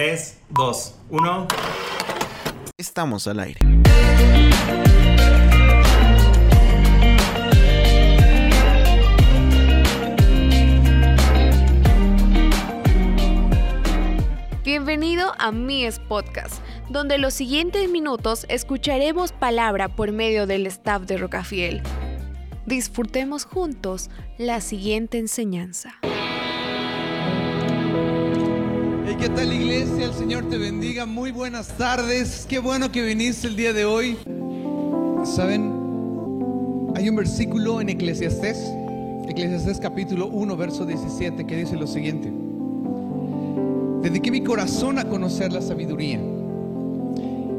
3, 2, 1. Estamos al aire. Bienvenido a Mies Podcast, donde los siguientes minutos escucharemos palabra por medio del staff de Rocafiel. Disfrutemos juntos la siguiente enseñanza. ¿Qué tal iglesia? El Señor te bendiga. Muy buenas tardes. Qué bueno que viniste el día de hoy. ¿Saben? Hay un versículo en Eclesiastés, Eclesiastés capítulo 1, verso 17, que dice lo siguiente. Dediqué mi corazón a conocer la sabiduría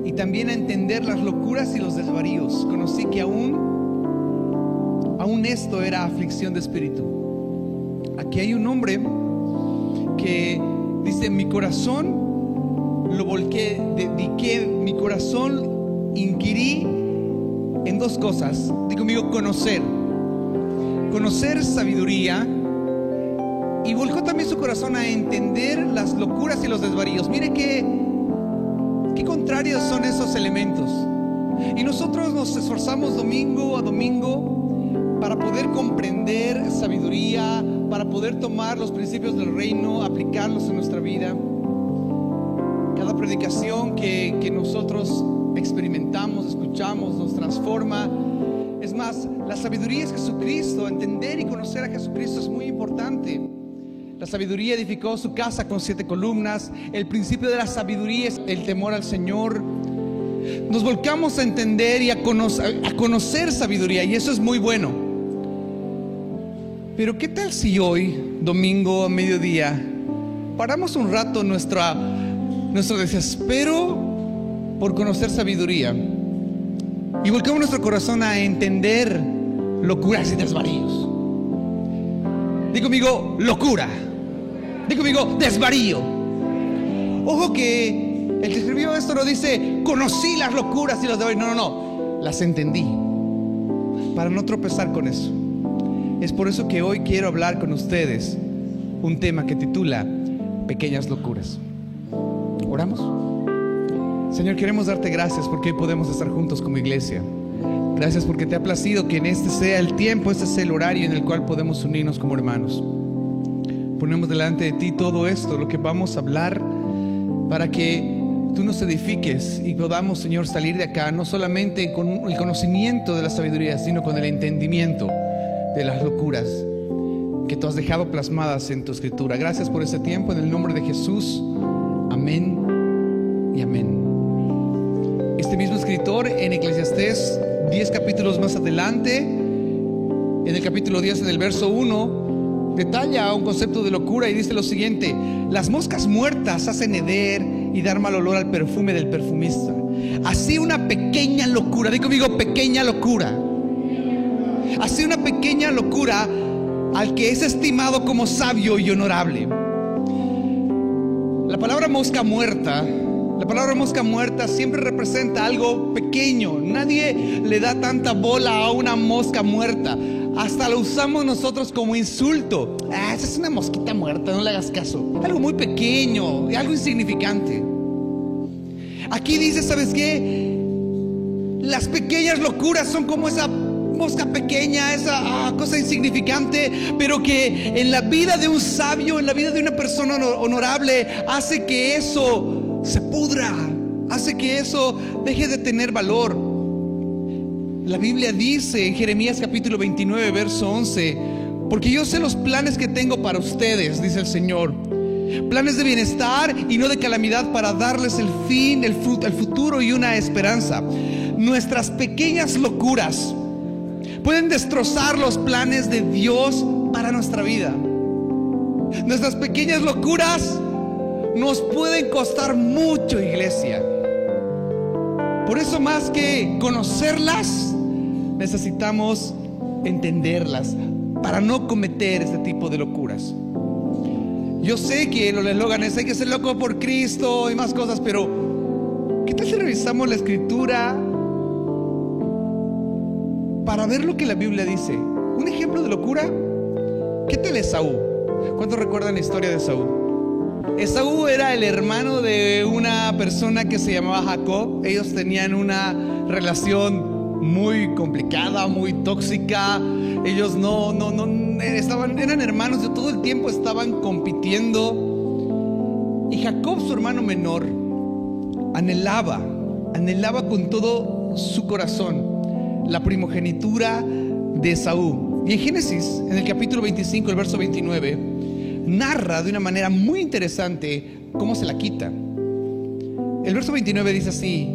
y también a entender las locuras y los desvaríos. Conocí que aún, aún esto era aflicción de espíritu. Aquí hay un hombre que dice, mi corazón lo volqué, dediqué, mi corazón inquirí en dos cosas. Digo conmigo, conocer. Conocer sabiduría y volcó también su corazón a entender las locuras y los desvaríos. Mire qué, qué contrarios son esos elementos. Y nosotros nos esforzamos domingo a domingo para poder comprender sabiduría, para poder tomar los principios del reino, aplicarlos en nuestra vida. Cada predicación que, que nosotros experimentamos, escuchamos, nos transforma. Es más, la sabiduría es Jesucristo. Entender y conocer a Jesucristo es muy importante. La sabiduría edificó su casa con siete columnas. El principio de la sabiduría es el temor al Señor. Nos volcamos a entender y a conocer, a conocer sabiduría y eso es muy bueno. Pero ¿qué tal si hoy, domingo a mediodía, paramos un rato nuestra, nuestro desespero por conocer sabiduría y volcamos nuestro corazón a entender locuras y desvaríos? Digo conmigo, locura. Digo conmigo, desvarío. Ojo que el que escribió esto no dice, conocí las locuras y los desvaríos. No, no, no. Las entendí. Para no tropezar con eso. Es por eso que hoy quiero hablar con ustedes un tema que titula Pequeñas locuras. ¿Oramos? Señor, queremos darte gracias porque hoy podemos estar juntos como iglesia. Gracias porque te ha placido que en este sea el tiempo, este sea el horario en el cual podemos unirnos como hermanos. Ponemos delante de ti todo esto, lo que vamos a hablar, para que tú nos edifiques y podamos, Señor, salir de acá no solamente con el conocimiento de la sabiduría, sino con el entendimiento de las locuras que tú has dejado plasmadas en tu escritura. Gracias por este tiempo, en el nombre de Jesús. Amén y amén. Este mismo escritor en Eclesiastés 10 capítulos más adelante, en el capítulo 10, en el verso 1, detalla un concepto de locura y dice lo siguiente, las moscas muertas hacen heder y dar mal olor al perfume del perfumista. Así una pequeña locura, digo conmigo pequeña locura. Así una pequeña locura al que es estimado como sabio y honorable. La palabra mosca muerta la palabra mosca muerta siempre representa algo pequeño. Nadie le da tanta bola a una mosca muerta. Hasta lo usamos nosotros como insulto. Ah, esa es una mosquita muerta, no le hagas caso. Algo muy pequeño, algo insignificante. Aquí dice, ¿sabes qué? Las pequeñas locuras son como esa mosca pequeña, esa ah, cosa insignificante, pero que en la vida de un sabio, en la vida de una persona honorable, hace que eso se pudra, hace que eso deje de tener valor. La Biblia dice en Jeremías capítulo 29, verso 11, porque yo sé los planes que tengo para ustedes, dice el Señor. Planes de bienestar y no de calamidad para darles el fin, el, el futuro y una esperanza. Nuestras pequeñas locuras pueden destrozar los planes de Dios para nuestra vida. Nuestras pequeñas locuras nos pueden costar mucho, iglesia. Por eso más que conocerlas, necesitamos entenderlas para no cometer este tipo de locuras. Yo sé que el eslogan es hay que ser loco por Cristo y más cosas, pero ¿qué tal si revisamos la escritura para ver lo que la Biblia dice? Un ejemplo de locura. ¿Qué tal es Saúl? ¿Cuántos recuerdan la historia de Saúl? Esaú era el hermano de una persona que se llamaba Jacob. Ellos tenían una relación muy complicada, muy tóxica. Ellos no, no, no, estaban, eran hermanos de todo el tiempo estaban compitiendo. Y Jacob, su hermano menor, anhelaba, anhelaba con todo su corazón la primogenitura de Esaú. Y en Génesis, en el capítulo 25, el verso 29, narra de una manera muy interesante cómo se la quita. El verso 29 dice así,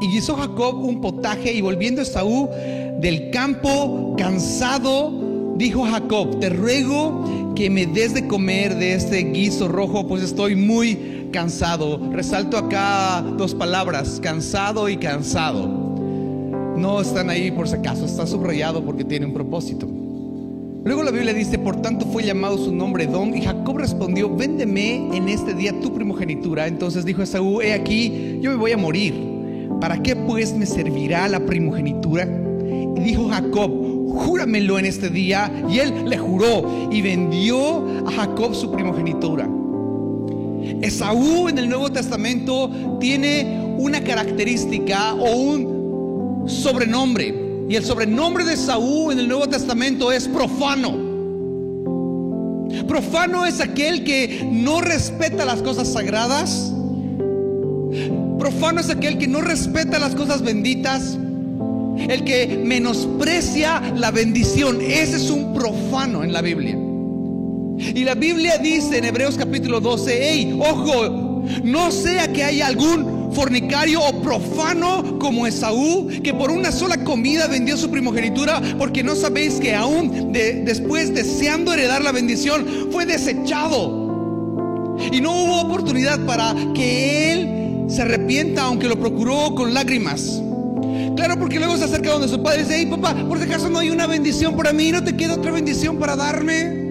y guisó Jacob un potaje y volviendo Esaú del campo cansado, dijo Jacob, te ruego que me des de comer de este guiso rojo, pues estoy muy cansado. Resalto acá dos palabras, cansado y cansado. No están ahí por si acaso, está subrayado porque tiene un propósito. Luego la Biblia dice, por tanto fue llamado su nombre Don, y Jacob respondió, véndeme en este día tu primogenitura. Entonces dijo Esaú, he aquí, yo me voy a morir. ¿Para qué pues me servirá la primogenitura? Y dijo Jacob, júramelo en este día. Y él le juró y vendió a Jacob su primogenitura. Esaú en el Nuevo Testamento tiene una característica o un sobrenombre y el sobrenombre de Saúl en el Nuevo Testamento es profano. Profano es aquel que no respeta las cosas sagradas. Profano es aquel que no respeta las cosas benditas. El que menosprecia la bendición. Ese es un profano en la Biblia. Y la Biblia dice en Hebreos capítulo 12, hey, ojo, no sea que haya algún fornicario o profano como Esaú, que por una sola comida vendió su primogenitura, porque no sabéis que aún después deseando heredar la bendición, fue desechado. Y no hubo oportunidad para que él se arrepienta, aunque lo procuró con lágrimas. Claro, porque luego se acerca donde su padre dice, hey papá, por si acaso no hay una bendición para mí, no te queda otra bendición para darme.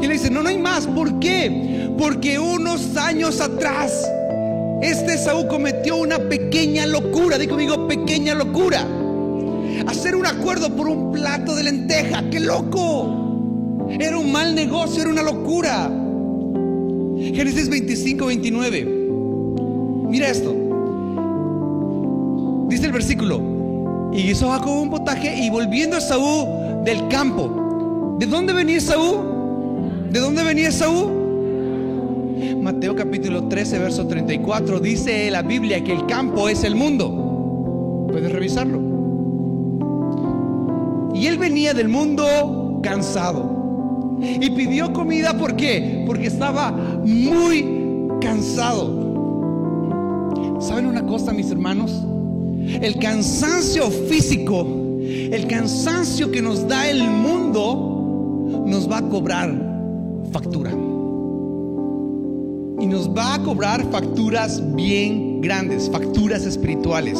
Y le dice, no, no hay más. ¿Por qué? Porque unos años atrás, este Saúl cometió una pequeña locura. Digo, digo, pequeña locura. Hacer un acuerdo por un plato de lenteja. ¡Qué loco! Era un mal negocio, era una locura. Génesis 25, 29. Mira esto. Dice el versículo. Y hizo Jacob un potaje y volviendo a Saúl del campo. ¿De dónde venía Saúl? ¿De dónde venía Saúl? Mateo capítulo 13, verso 34 dice la Biblia que el campo es el mundo. Puedes revisarlo. Y él venía del mundo cansado. Y pidió comida, ¿por qué? Porque estaba muy cansado. ¿Saben una cosa, mis hermanos? El cansancio físico, el cansancio que nos da el mundo, nos va a cobrar factura. Y nos va a cobrar facturas bien grandes, facturas espirituales.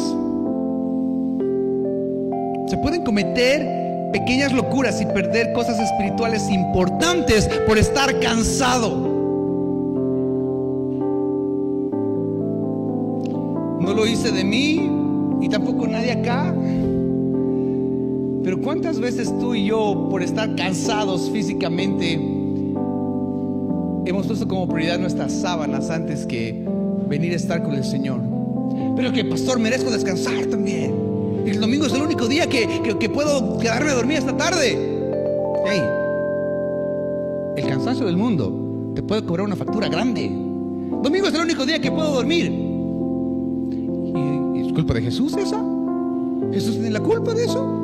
Se pueden cometer pequeñas locuras y perder cosas espirituales importantes por estar cansado. No lo hice de mí y tampoco nadie acá. Pero ¿cuántas veces tú y yo, por estar cansados físicamente, hemos puesto como prioridad nuestras sábanas antes que venir a estar con el Señor. Pero que, pastor, merezco descansar también. El domingo es el único día que, que, puedo quedarme a dormir esta tarde. Hey, el cansancio del mundo te puede cobrar una factura grande. Domingo es el único día que puedo dormir. ¿Y, es culpa de Jesús esa? ¿Jesús tiene la culpa de eso?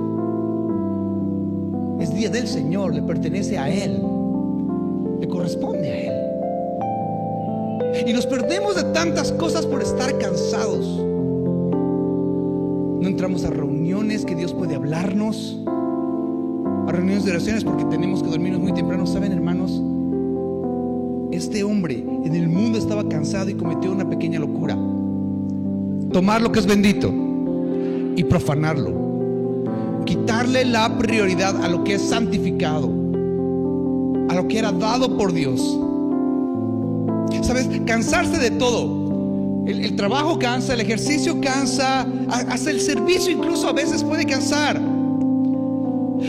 Es día del Señor, le pertenece a Él le corresponde a Él. Y nos perdemos de tantas cosas por estar cansados. No entramos a reuniones que Dios puede hablarnos, a reuniones de oraciones porque tenemos que dormirnos muy temprano. ¿Saben, hermanos? Este hombre en el mundo estaba cansado y cometió una pequeña locura. Tomar lo que es bendito y profanarlo. Quitarle la prioridad a lo que es santificado lo que era dado por Dios. ¿Sabes? Cansarse de todo. El, trabajo cansa, el ejercicio cansa, hasta el servicio incluso a veces puede cansar.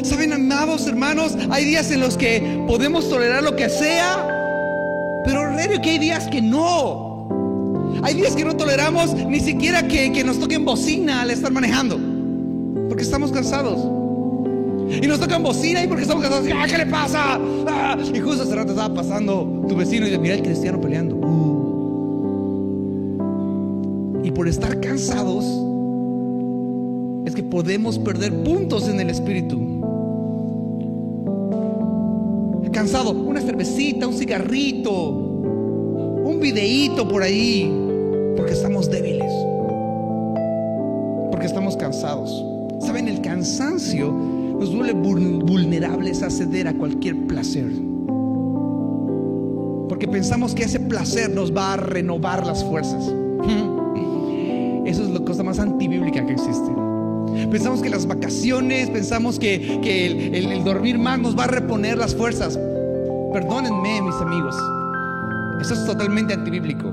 Saben, amados hermanos, hay días en los que podemos tolerar lo que sea, pero raro que hay días que no. Hay días que no toleramos ni siquiera que nos toquen bocina al estar manejando, porque estamos cansados. Y nos tocan bocina y porque estamos cansados. ¡Ah, ¿Qué le pasa? Ah, y justo hace rato estaba pasando tu vecino y dice, mira el cristiano peleando. Uh. Y por estar cansados es que podemos perder puntos en el espíritu. Cansado, una cervecita, un cigarrito, un videíto por ahí, porque estamos débiles, porque estamos cansados. ¿Saben? El cansancio nos vuelve vulnerables a ceder a cualquier placer. Porque pensamos que ese placer nos va a renovar las fuerzas. Eso es la cosa más antibíblica que existe. Pensamos que las vacaciones, pensamos que, que el, el, dormir más nos va a reponer las fuerzas. Perdónenme, mis amigos. Eso es totalmente antibíblico.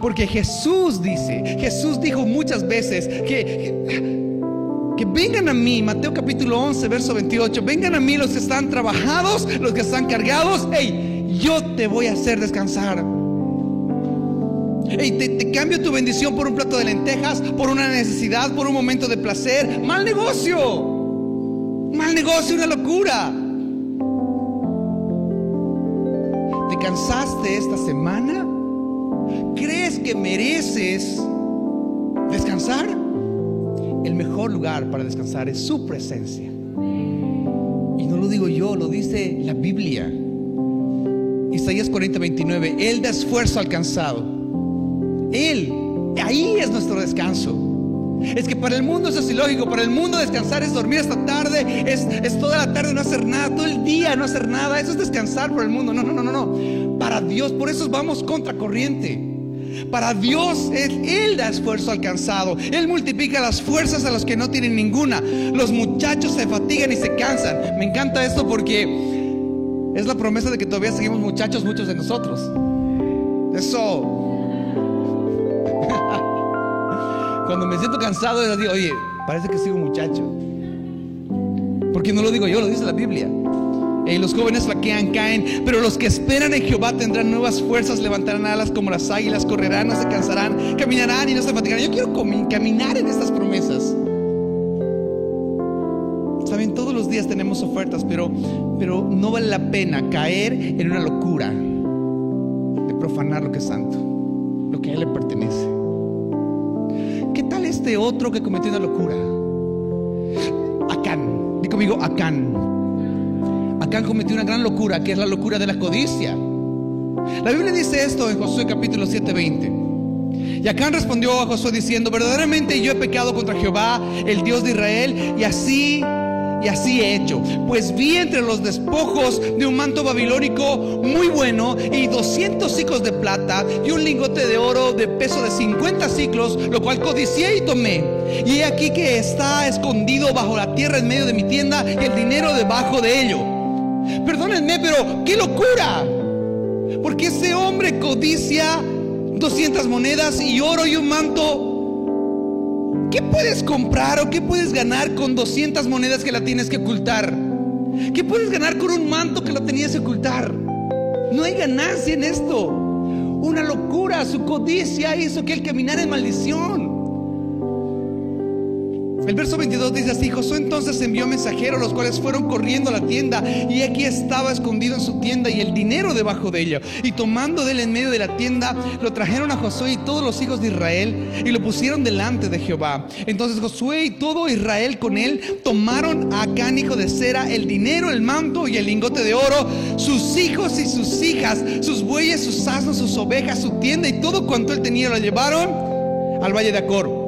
Porque Jesús dice, Jesús dijo muchas veces que, vengan a mí, Mateo capítulo 11, verso 28, vengan a mí los que están trabajados, los que están cargados, hey, yo te voy a hacer descansar. Hey, te, te, cambio tu bendición por un plato de lentejas, por una necesidad, por un momento de placer. Mal negocio. Mal negocio, una locura. ¿Te cansaste esta semana? ¿Crees que mereces descansar? El mejor lugar para descansar es su presencia. Y no lo digo yo, lo dice la Biblia. Isaías 40, 29. Él da esfuerzo alcanzado él, ahí es nuestro descanso. Es que para el mundo eso es ilógico. Para el mundo descansar es dormir hasta tarde, es, es, toda la tarde no hacer nada, todo el día no hacer nada. Eso es descansar para el mundo. No, no, no, no, no. Para Dios, por eso vamos contra corriente. Para Dios, él, él da esfuerzo alcanzado. Él multiplica las fuerzas a los que no tienen ninguna. Los muchachos se fatigan y se cansan. Me encanta esto porque es la promesa de que todavía seguimos muchachos, muchos de nosotros. Eso Cuando me siento cansado, es así, oye, parece que sigo muchacho. Porque no lo digo yo, lo dice la Biblia. Y los jóvenes flaquean, caen, pero los que esperan en Jehová tendrán nuevas fuerzas, levantarán alas como las águilas, correrán, no se cansarán, caminarán y no se fatigarán. Yo quiero caminar en estas promesas. Saben, todos los días tenemos ofertas, pero, pero no vale la pena caer en una locura de profanar lo que es santo, lo que a Él le pertenece. ¿Qué tal este otro que cometió una locura? Acán, di conmigo Acán. Acán cometió una gran locura, que es la locura de la codicia. La Biblia dice esto en Josué capítulo 7:20. Y Acán respondió a Josué diciendo, verdaderamente yo he pecado contra Jehová, el Dios de Israel, y así y así he hecho. Pues vi entre los despojos de un manto babilónico muy bueno y 200 ciclos de plata y un lingote de oro de peso de 50 ciclos, lo cual codicié y tomé. Y he aquí que está escondido bajo la tierra en medio de mi tienda y el dinero debajo de ello. Perdónenme, pero qué locura. Porque ese hombre codicia 200 monedas y oro y un manto ¿Qué puedes comprar o qué puedes ganar con 200 monedas que la tienes que ocultar? ¿Qué puedes ganar con un manto que lo tenías que ocultar? No hay ganancia en esto. Una locura, su codicia hizo que él caminara en maldición. El verso 22 dice así, Josué entonces envió mensajeros, los cuales fueron corriendo a la tienda, y aquí estaba escondido en su tienda y el dinero debajo de ella. Y tomando de él en medio de la tienda, lo trajeron a Josué y todos los hijos de Israel, y lo pusieron delante de Jehová. Entonces Josué y todo Israel con él tomaron a Acán, hijo de Sera, el dinero, el manto y el lingote de oro, sus hijos y sus hijas, sus bueyes, sus asnos, sus ovejas, su tienda y todo cuanto él tenía lo llevaron al valle de Acor.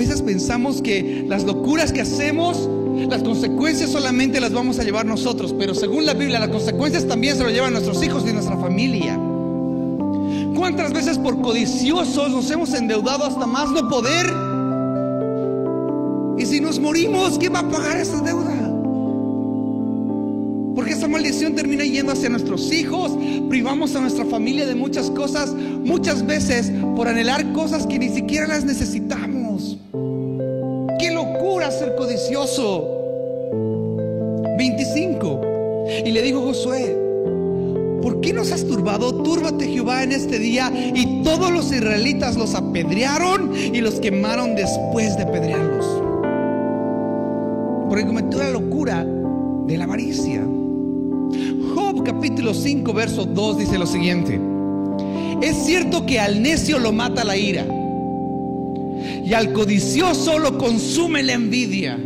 Veces pensamos que las locuras que hacemos, las consecuencias solamente las vamos a llevar nosotros, pero según la Biblia las consecuencias también se lo llevan nuestros hijos y nuestra familia. ¿Cuántas veces por codiciosos nos hemos endeudado hasta más no poder? Y si nos morimos, ¿quién va a pagar esa deuda? Porque esa maldición termina yendo hacia nuestros hijos, privamos a nuestra familia de muchas cosas, muchas veces por anhelar cosas que ni siquiera las necesitamos. Codicioso. 25. Y le dijo Josué, ¿por qué nos has turbado? Túrbate Jehová en este día. Y todos los israelitas los apedrearon y los quemaron después de apedrearlos. Porque cometió la locura de la avaricia. Job capítulo 5, verso 2 dice lo siguiente. Es cierto que al necio lo mata la ira y al codicioso lo consume la envidia.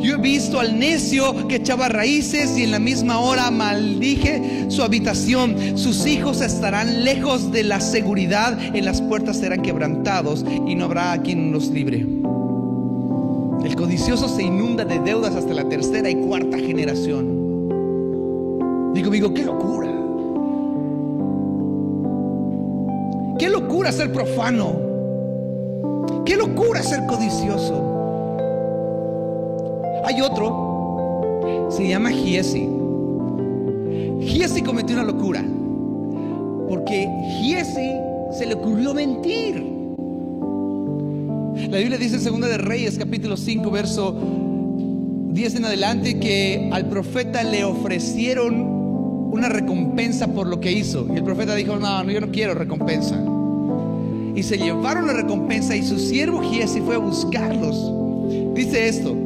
Yo he visto al necio que echaba raíces y en la misma hora maldije su habitación. Sus hijos estarán lejos de la seguridad, en las puertas serán quebrantados y no habrá quien los libre. El codicioso se inunda de deudas hasta la tercera y cuarta generación. Digo, digo, qué locura. Qué locura ser profano. Qué locura ser codicioso. Hay otro, se llama Giesi. Giesi cometió una locura. Porque Giesi se le ocurrió mentir. La Biblia dice en Segunda de Reyes, capítulo 5, verso 10 en adelante, que al profeta le ofrecieron una recompensa por lo que hizo. Y el profeta dijo, no, no yo no quiero recompensa. Y se llevaron la recompensa y su siervo Giesi fue a buscarlos. Dice esto.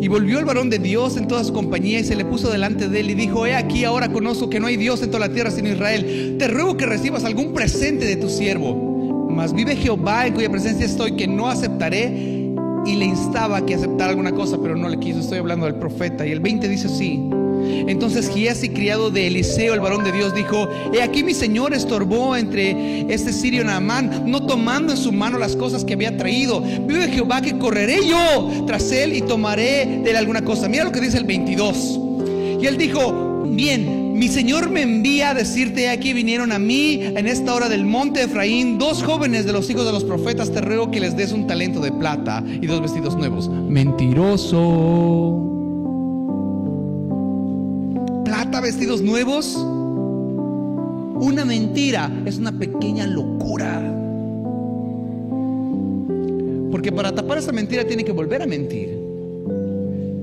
Y volvió el varón de Dios en toda su compañía y se le puso delante de él y dijo, he aquí ahora conozco que no hay Dios en toda la tierra sino Israel. Te ruego que recibas algún presente de tu siervo. Mas vive Jehová en cuya presencia estoy que no aceptaré. Y le instaba que aceptara alguna cosa, pero no le quiso. Estoy hablando del profeta. Y el 20 dice así. Entonces Giesi, criado de Eliseo, el varón de Dios, dijo, he aquí mi señor estorbó entre este sirio Naamán, no tomando en su mano las cosas que había traído. Vive Jehová que correré yo tras él y tomaré de él alguna cosa. Mira lo que dice el 22. Y él dijo, bien, mi Señor me envía a decirte, aquí vinieron a mí en esta hora del monte Efraín dos jóvenes de los hijos de los profetas, te ruego que les des un talento de plata y dos vestidos nuevos. Mentiroso. Vestidos nuevos. Una mentira es una pequeña locura. Porque para tapar esa mentira tiene que volver a mentir.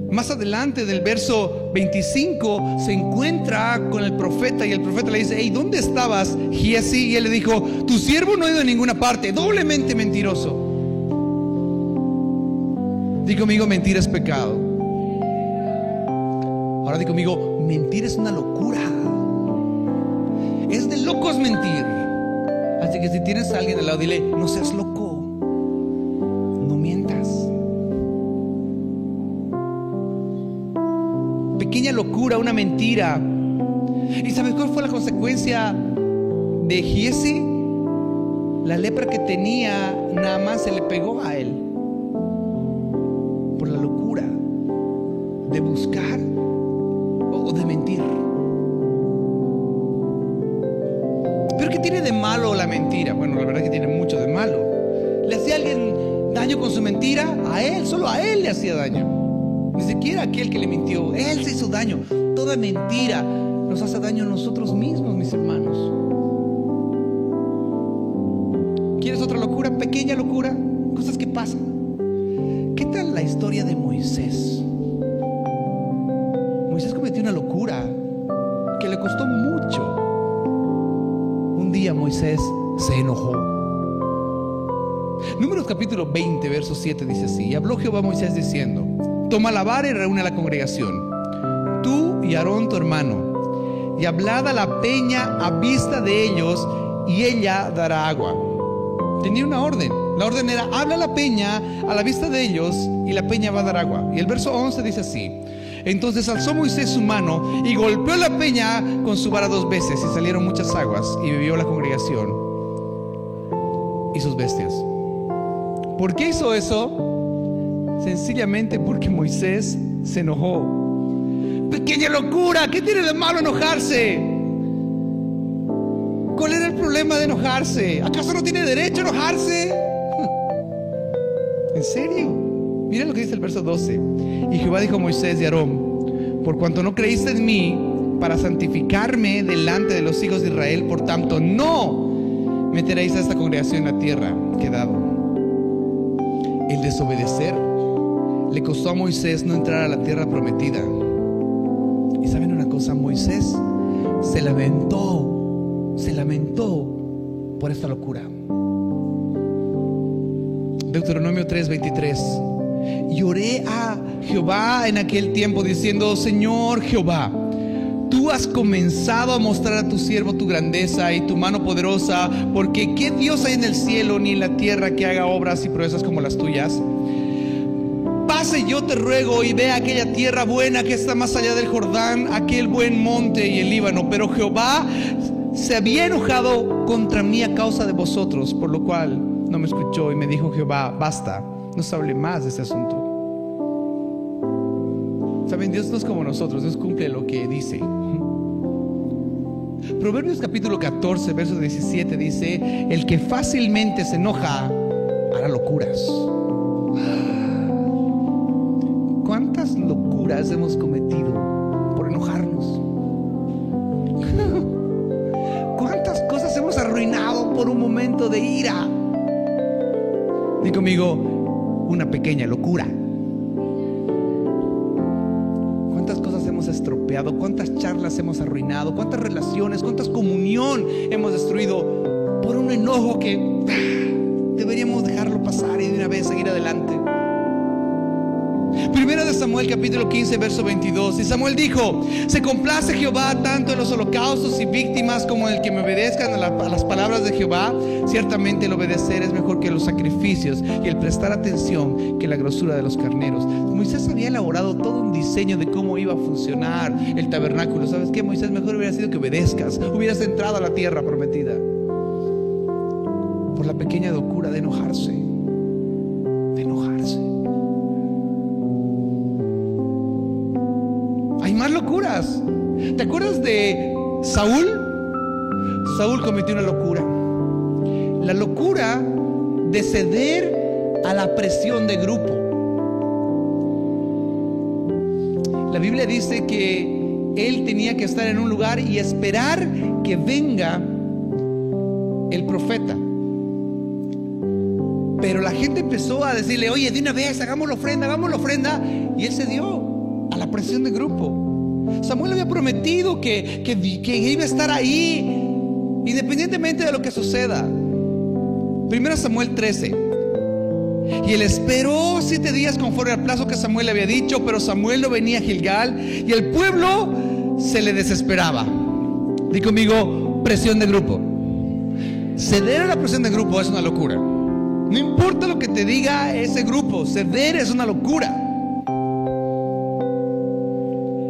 Más adelante del verso 25 se encuentra con el profeta y el profeta le dice, hey, ¿dónde estabas, Giesi? Y él le dijo, tu siervo no ha ido a ninguna parte, doblemente mentiroso. Digo conmigo, mentir es pecado. Ahora digo conmigo, mentir es una locura. Es de locos mentir. Así que si tienes a alguien al lado, dile, no seas loco. No mientas. Pequeña locura, una mentira. ¿Y sabes cuál fue la consecuencia de Giesi? La lepra que tenía nada más se le pegó a él. Por la locura de buscar de mentir. Pero ¿qué tiene de malo la mentira? Bueno, la verdad es que tiene mucho de malo. ¿Le hacía alguien daño con su mentira? A él, solo a él le hacía daño. Ni siquiera aquel que le mintió. Él se hizo daño. Toda mentira nos hace daño a nosotros mismos, mis hermanos. ¿Quieres otra locura? Pequeña locura. Cosas que pasan. ¿Qué tal la historia de? Moisés capítulo 20, verso 7 dice así. Y habló Jehová a Moisés diciendo, toma la vara y reúne a la congregación, tú y Aarón tu hermano, y hablad a la peña a vista de ellos, y ella dará agua. Tenía una orden. La orden era, habla a la peña a la vista de ellos, y la peña va a dar agua. Y el verso 11 dice así. Entonces alzó Moisés su mano y golpeó la peña con su vara dos veces y salieron muchas aguas y bebió la congregación y sus bestias. ¿Por qué hizo eso? Sencillamente porque Moisés se enojó. Pequeña locura, ¿qué tiene de malo enojarse? ¿Cuál era el problema de enojarse? ¿Acaso no tiene derecho a enojarse? ¿En serio? Miren lo que dice el verso 12. Y Jehová dijo a Moisés y Aarón, por cuanto no creíste en mí para santificarme delante de los hijos de Israel, por tanto no meteréis a esta congregación en la tierra que dado. El desobedecer le costó a Moisés no entrar a la tierra prometida. Y saben una cosa, Moisés se lamentó, se lamentó por esta locura. Deuteronomio 3:23. Lloré a Jehová en aquel tiempo diciendo, Señor Jehová, tú has comenzado a mostrar a tu siervo tu grandeza y tu mano poderosa, porque ¿qué Dios hay en el cielo ni en la tierra que haga obras y proezas como las tuyas? Pase yo te ruego y ve aquella tierra buena que está más allá del Jordán, aquel buen monte y el Líbano, pero Jehová se había enojado contra mí a causa de vosotros, por lo cual no me escuchó y me dijo Jehová, basta, no se hable más de este asunto. Saben, Dios no es como nosotros, Dios cumple lo que dice. Proverbios capítulo 14, verso 17 dice, el que fácilmente se enoja hará locuras. ¿Cuántas locuras hemos cometido por enojarnos? ¿Cuántas cosas hemos arruinado por un momento de ira? Di conmigo, una pequeña locura. ¿Cuántas charlas hemos arruinado? ¿Cuántas relaciones? ¿Cuántas comunión hemos destruido por un enojo que ah, deberíamos dejarlo pasar y de una vez seguir adelante? Samuel capítulo 15 verso 22. Y Samuel dijo, se complace Jehová tanto en los holocaustos y víctimas como en el que me obedezcan a, a las palabras de Jehová. Ciertamente el obedecer es mejor que los sacrificios y el prestar atención que la grosura de los carneros. Moisés había elaborado todo un diseño de cómo iba a funcionar el tabernáculo. ¿Sabes qué? Moisés mejor hubiera sido que obedezcas, hubieras entrado a la tierra prometida. Por la pequeña locura de enojarse. De enojarse. ¿Te acuerdas de Saúl? Saúl cometió una locura. La locura de ceder a la presión de grupo. La Biblia dice que él tenía que estar en un lugar y esperar que venga el profeta. Pero la gente empezó a decirle, oye, de una vez, hagamos la ofrenda, hagamos la ofrenda. Y él se dio a la presión de grupo. Samuel había prometido que, que, iba a estar ahí, independientemente de lo que suceda. Primero Samuel 13. Y él esperó siete días conforme al plazo que Samuel le había dicho, pero Samuel no venía a Gilgal y el pueblo se le desesperaba. Di conmigo, presión de grupo. Ceder a la presión de grupo es una locura. No importa lo que te diga ese grupo, ceder es una locura.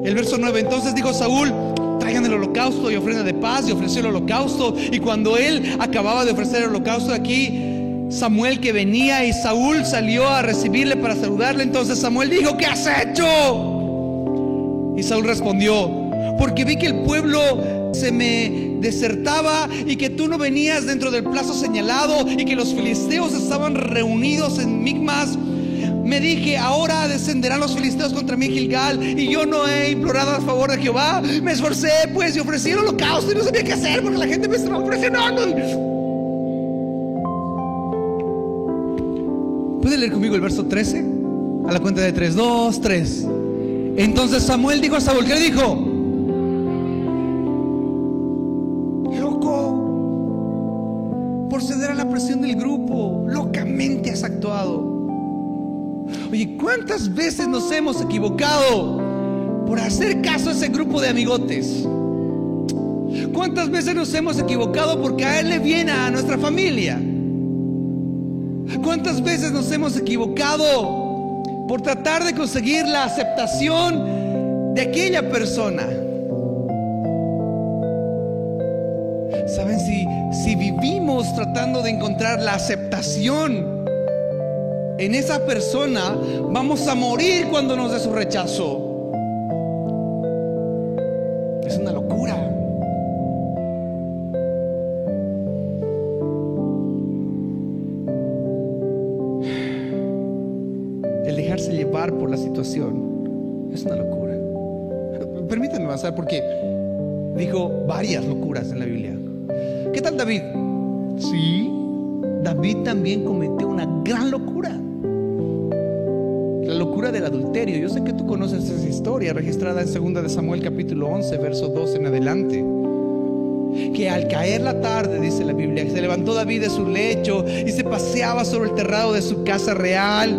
El verso 9, entonces dijo Saúl, traigan el holocausto y ofrenda de paz y ofreció el holocausto. Y cuando él acababa de ofrecer el holocausto aquí, Samuel que venía y Saúl salió a recibirle para saludarle. Entonces Samuel dijo, ¿qué has hecho? Y Saúl respondió, porque vi que el pueblo se me desertaba y que tú no venías dentro del plazo señalado y que los filisteos estaban reunidos en Micmas. Me dije, ahora descenderán los filisteos contra mí Gilgal y yo no he implorado a favor de Jehová. Me esforcé pues y ofrecí el holocausto y no sabía qué hacer porque la gente me estaba presionando. ¿Puede leer conmigo el verso 13? A la cuenta de 3, 2, 3. Entonces Samuel dijo a Saúl, ¿qué le dijo? Loco, por ceder a la presión del grupo, locamente has actuado. Oye, ¿cuántas veces nos hemos equivocado por hacer caso a ese grupo de amigotes? ¿Cuántas veces nos hemos equivocado por caerle bien a nuestra familia? ¿Cuántas veces nos hemos equivocado por tratar de conseguir la aceptación de aquella persona? ¿Saben? Si, si vivimos tratando de encontrar la aceptación en esa persona, vamos a morir cuando nos dé su rechazo. Es una locura. El dejarse llevar por la situación es una locura. Permítanme avanzar porque dijo varias locuras en la Biblia. ¿Qué tal David? Sí, David también cometió adulterio. Yo sé que tú conoces esa historia registrada en 2 de Samuel capítulo 11, verso 2 en adelante. Que al caer la tarde, dice la Biblia, se levantó David de su lecho y se paseaba sobre el terrado de su casa real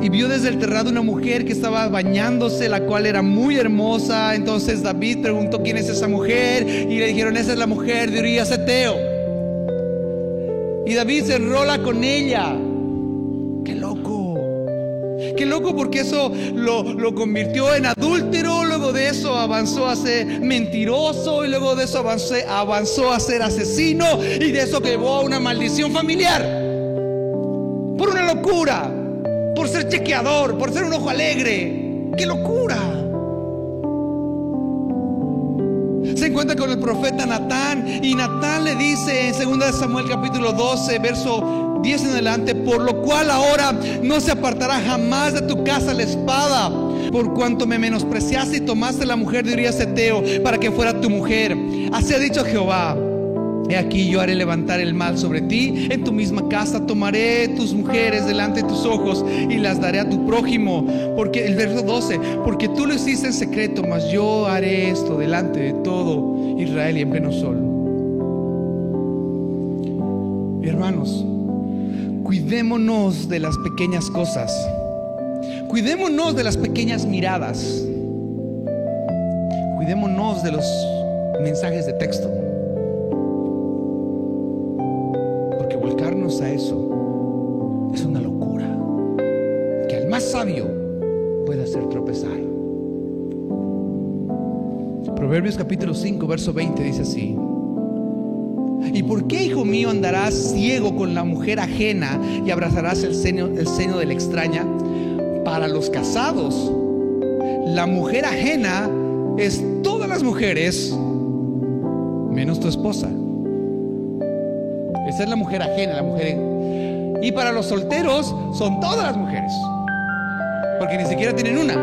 y vio desde el terrado una mujer que estaba bañándose, la cual era muy hermosa. Entonces David preguntó quién es esa mujer y le dijeron, esa es la mujer de Urias Eteo. Y David se enrola con ella. Qué loco. Porque eso lo, lo convirtió en adúltero, luego de eso avanzó a ser mentiroso y luego de eso avanzó, avanzó a ser asesino y de eso llevó a una maldición familiar. Por una locura por ser chequeador, por ser un ojo alegre. ¡Qué locura! Se encuentra con el profeta Natán y Natán le dice en 2 Samuel capítulo 12, verso 10 en adelante, por lo cual ahora no se apartará jamás de tu casa la espada, por cuanto me menospreciaste y tomaste la mujer de Urias Eteo para que fuera tu mujer. Así ha dicho Jehová. He aquí yo haré levantar el mal sobre ti. En tu misma casa tomaré tus mujeres delante de tus ojos y las daré a tu prójimo. Porque el verso 12, porque tú lo hiciste en secreto, mas yo haré esto delante de todo Israel y en pleno sol. Hermanos, cuidémonos de las pequeñas cosas. Cuidémonos de las pequeñas miradas. Cuidémonos de los mensajes de texto. a eso es una locura que al más sabio puede hacer tropezar. Proverbios capítulo 5, verso 20 dice así. ¿Y por qué, hijo mío, andarás ciego con la mujer ajena y abrazarás el seno, el seno de la extraña? Para los casados, la mujer ajena es todas las mujeres menos tu esposa. Esa es la mujer ajena, la mujer. Y para los solteros son todas las mujeres. Porque ni siquiera tienen una.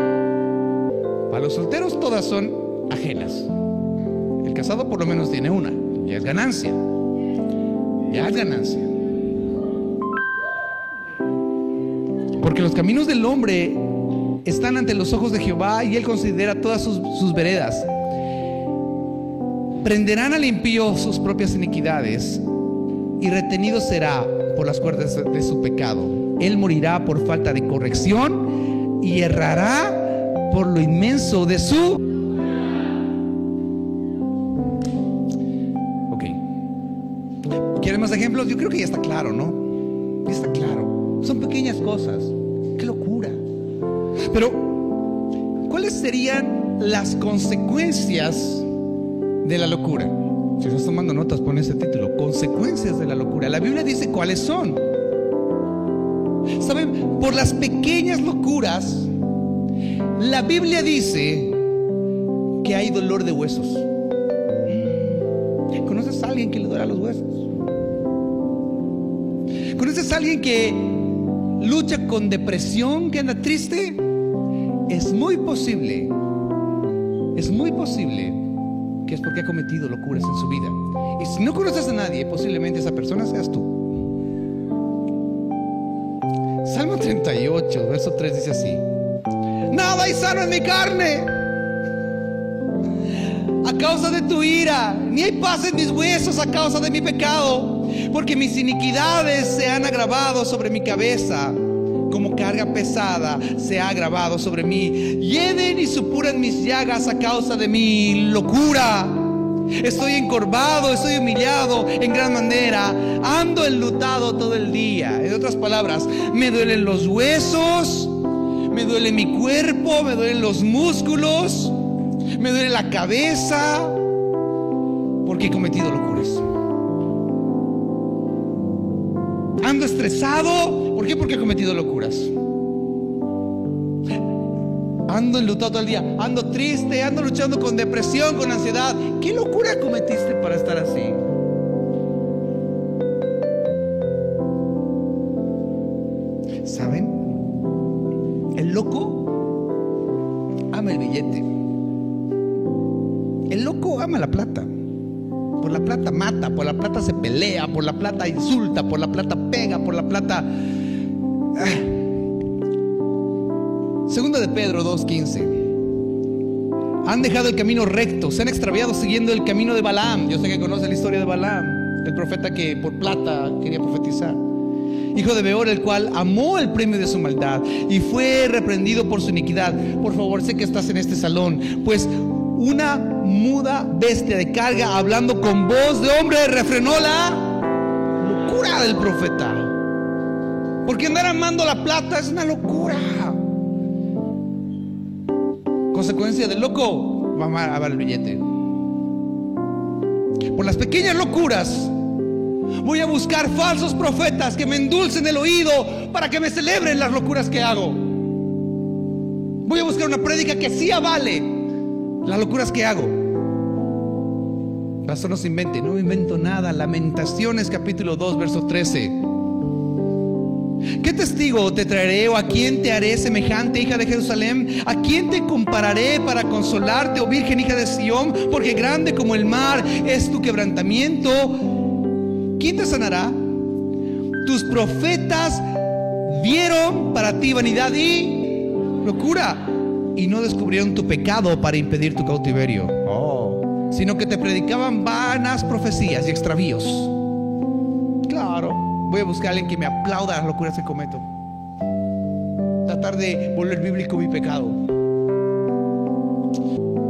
Para los solteros todas son ajenas. El casado por lo menos tiene una. Ya es ganancia. Ya ganancia. Porque los caminos del hombre están ante los ojos de Jehová y él considera todas sus, sus veredas. Prenderán al impío sus propias iniquidades y retenido será por las cuerdas de su pecado. Él morirá por falta de corrección y errará por lo inmenso de su... Yo creo que ya está claro, ¿no? Ya está claro. Son pequeñas cosas. Qué locura. Pero, ¿cuáles serían las consecuencias de la locura? Si estás tomando notas, pon ese título, consecuencias de la locura. La Biblia dice cuáles son. ¿Saben? Por las pequeñas locuras, la Biblia dice que hay dolor de huesos. ¿Conoces a alguien que le duele los huesos? ¿Conoces a alguien que lucha con depresión, que anda triste? Es muy posible, es muy posible es porque ha cometido locuras en su vida. Y si no conoces a nadie, posiblemente esa persona seas tú. Salmo 38, verso 3 dice así. Nada hay sano en mi carne. A causa de tu ira, ni hay paz en mis huesos a causa de mi pecado, porque mis iniquidades se han agravado sobre mi cabeza como carga pesada se ha grabado sobre mí. Hieden y supuran mis llagas a causa de mi locura. Estoy encorvado, estoy humillado en gran manera. Ando enlutado todo el día. En otras palabras, me duelen los huesos, me duele mi cuerpo, me duelen los músculos, me duele la cabeza, porque he cometido locuras. Ando estresado, ¿Por qué? Porque he cometido locuras. Ando enlutado todo el día, ando triste, ando luchando con depresión, con ansiedad. ¿Qué locura cometiste para estar así? ¿Saben? El loco ama el billete. El loco ama la plata. Plata se pelea, por la plata insulta, por la plata pega, por la plata Segunda de Pedro 2.15. Han dejado el camino recto, se han extraviado siguiendo el camino de Balaam. Yo sé que conoce la historia de Balaam, el profeta que por plata quería profetizar. Hijo de Beor, el cual amó el premio de su maldad y fue reprendido por su iniquidad. Por favor, sé que estás en este salón, pues una muda bestia de carga hablando con voz de hombre refrenó la locura del profeta. Porque andar amando la plata es una locura. Consecuencia del loco, vamos a ver el billete. Por las pequeñas locuras, voy a buscar falsos profetas que me endulcen el oído para que me celebren las locuras que hago. Voy a buscar una prédica que sí avale las locuras que hago. Pastor no se invente, no invento nada. Lamentaciones capítulo 2, verso 13. ¿Qué testigo te traeré o a quién te haré semejante, hija de Jerusalén? ¿A quién te compararé para consolarte, oh Virgen, hija de Sión? Porque grande como el mar es tu quebrantamiento. ¿Quién te sanará? Tus profetas vieron para ti vanidad y locura y no descubrieron tu pecado para impedir tu cautiverio, oh. sino que te predicaban vanas profecías y extravíos. Claro. Voy a buscar a alguien que me aplauda las locuras que cometo. Tratar de volver bíblico mi pecado.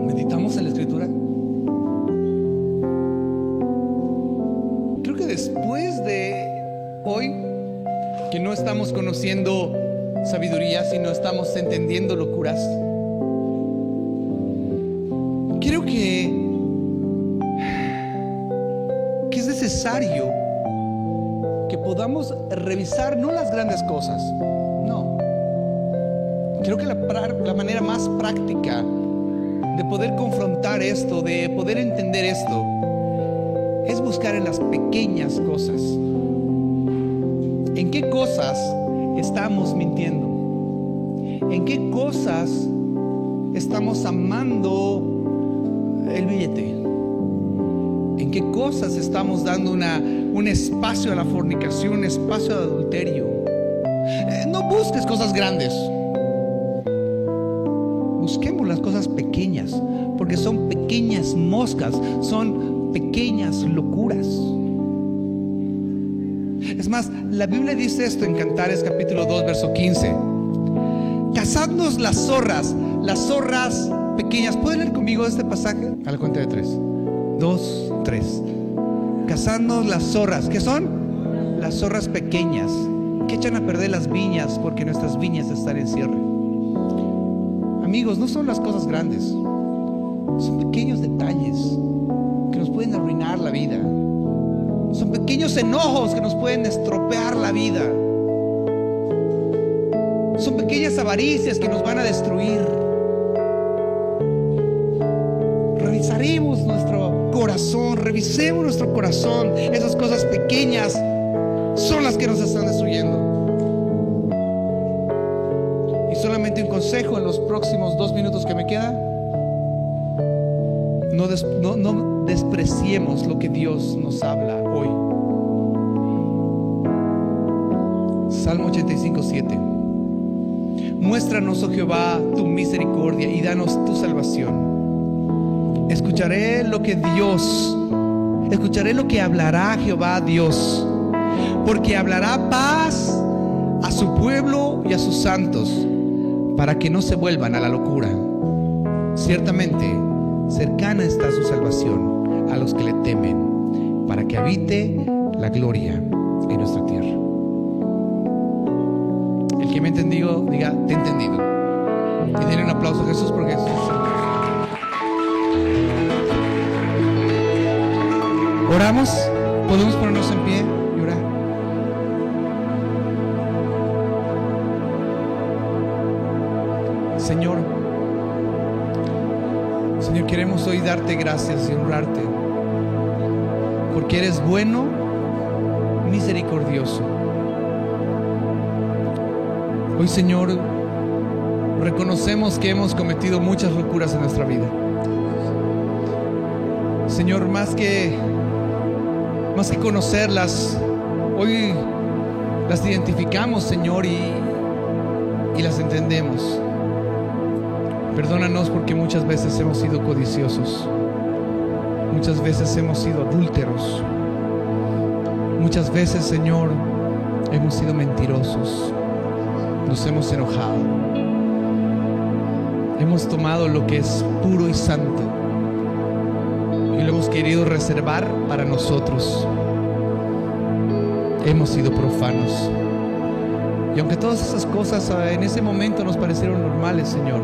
¿Meditamos en la escritura? Creo que después de hoy, que no estamos conociendo sabiduría, sino estamos entendiendo locuras, podamos revisar no las grandes cosas, no. Creo que la, la manera más práctica de poder confrontar esto, de poder entender esto, es buscar en las pequeñas cosas. ¿En qué cosas estamos mintiendo? ¿En qué cosas estamos amando el billete? ¿En qué cosas estamos dando una un espacio a la fornicación, un espacio de adulterio. Eh, no busques cosas grandes. Busquemos las cosas pequeñas, porque son pequeñas moscas, son pequeñas locuras. Es más, la Biblia dice esto en Cantares capítulo 2, verso 15. Cazadnos las zorras, las zorras pequeñas. ¿Pueden leer conmigo este pasaje? A la cuenta de tres. Dos, tres cazando las zorras. ¿Qué son? Las zorras pequeñas que echan a perder las viñas porque nuestras viñas están en cierre. Amigos, no son las cosas grandes, son pequeños detalles que nos pueden arruinar la vida. Son pequeños enojos que nos pueden estropear la vida. Son pequeñas avaricias que nos van a destruir. Revisaremos nuestro revisemos nuestro corazón. Esas cosas pequeñas son las que nos están destruyendo. Y solamente un consejo en los próximos dos minutos que me quedan. No, no despreciemos lo que Dios nos habla hoy. Salmo 85, 7. Muéstranos, oh Jehová, tu misericordia y danos tu salvación Escucharé lo que Dios, escucharé lo que hablará Jehová Dios, porque hablará paz a su pueblo y a sus santos, para que no se vuelvan a la locura. Ciertamente, cercana está su salvación a los que le temen, para que habite la gloria en nuestra tierra. El que me ha entendido, diga, te he entendido. Y denle un aplauso a Jesús porque Jesús. Oramos, podemos ponernos en pie y orar. Señor, Señor, queremos hoy darte gracias y honrarte, porque eres bueno, misericordioso. Hoy, Señor, reconocemos que hemos cometido muchas locuras en nuestra vida. Señor, más que más que conocerlas, hoy las identificamos, Señor, y, y las entendemos. Perdónanos porque muchas veces hemos sido codiciosos. Muchas veces hemos sido adúlteros. Muchas veces, Señor, hemos sido mentirosos. Nos hemos enojado. Hemos tomado lo que es puro y santo querido reservar para nosotros. Hemos sido profanos. Y aunque todas esas cosas ah, en ese momento nos parecieron normales, Señor,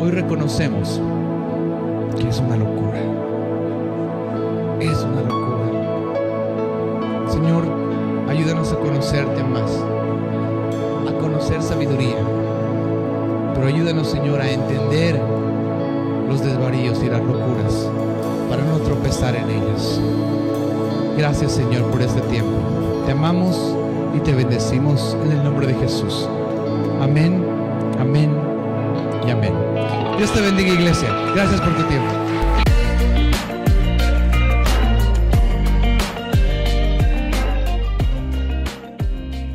hoy reconocemos que es una locura. Es una locura. Señor, ayúdanos a conocerte más, a conocer sabiduría. Pero ayúdanos, Señor, a entender los desvaríos y las locuras para no tropezar en ellos. Gracias, Señor, por este tiempo. Te amamos y te bendecimos en el nombre de Jesús. Amén, amén y amén. Dios te bendiga, iglesia. Gracias por tu tiempo.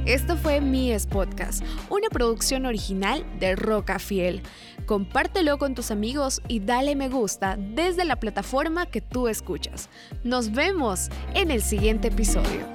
Esto fue Mies Podcast, una producción original de Roca Fiel. Compártelo con tus amigos y dale me gusta desde la plataforma que tú escuchas. Nos vemos en el siguiente episodio.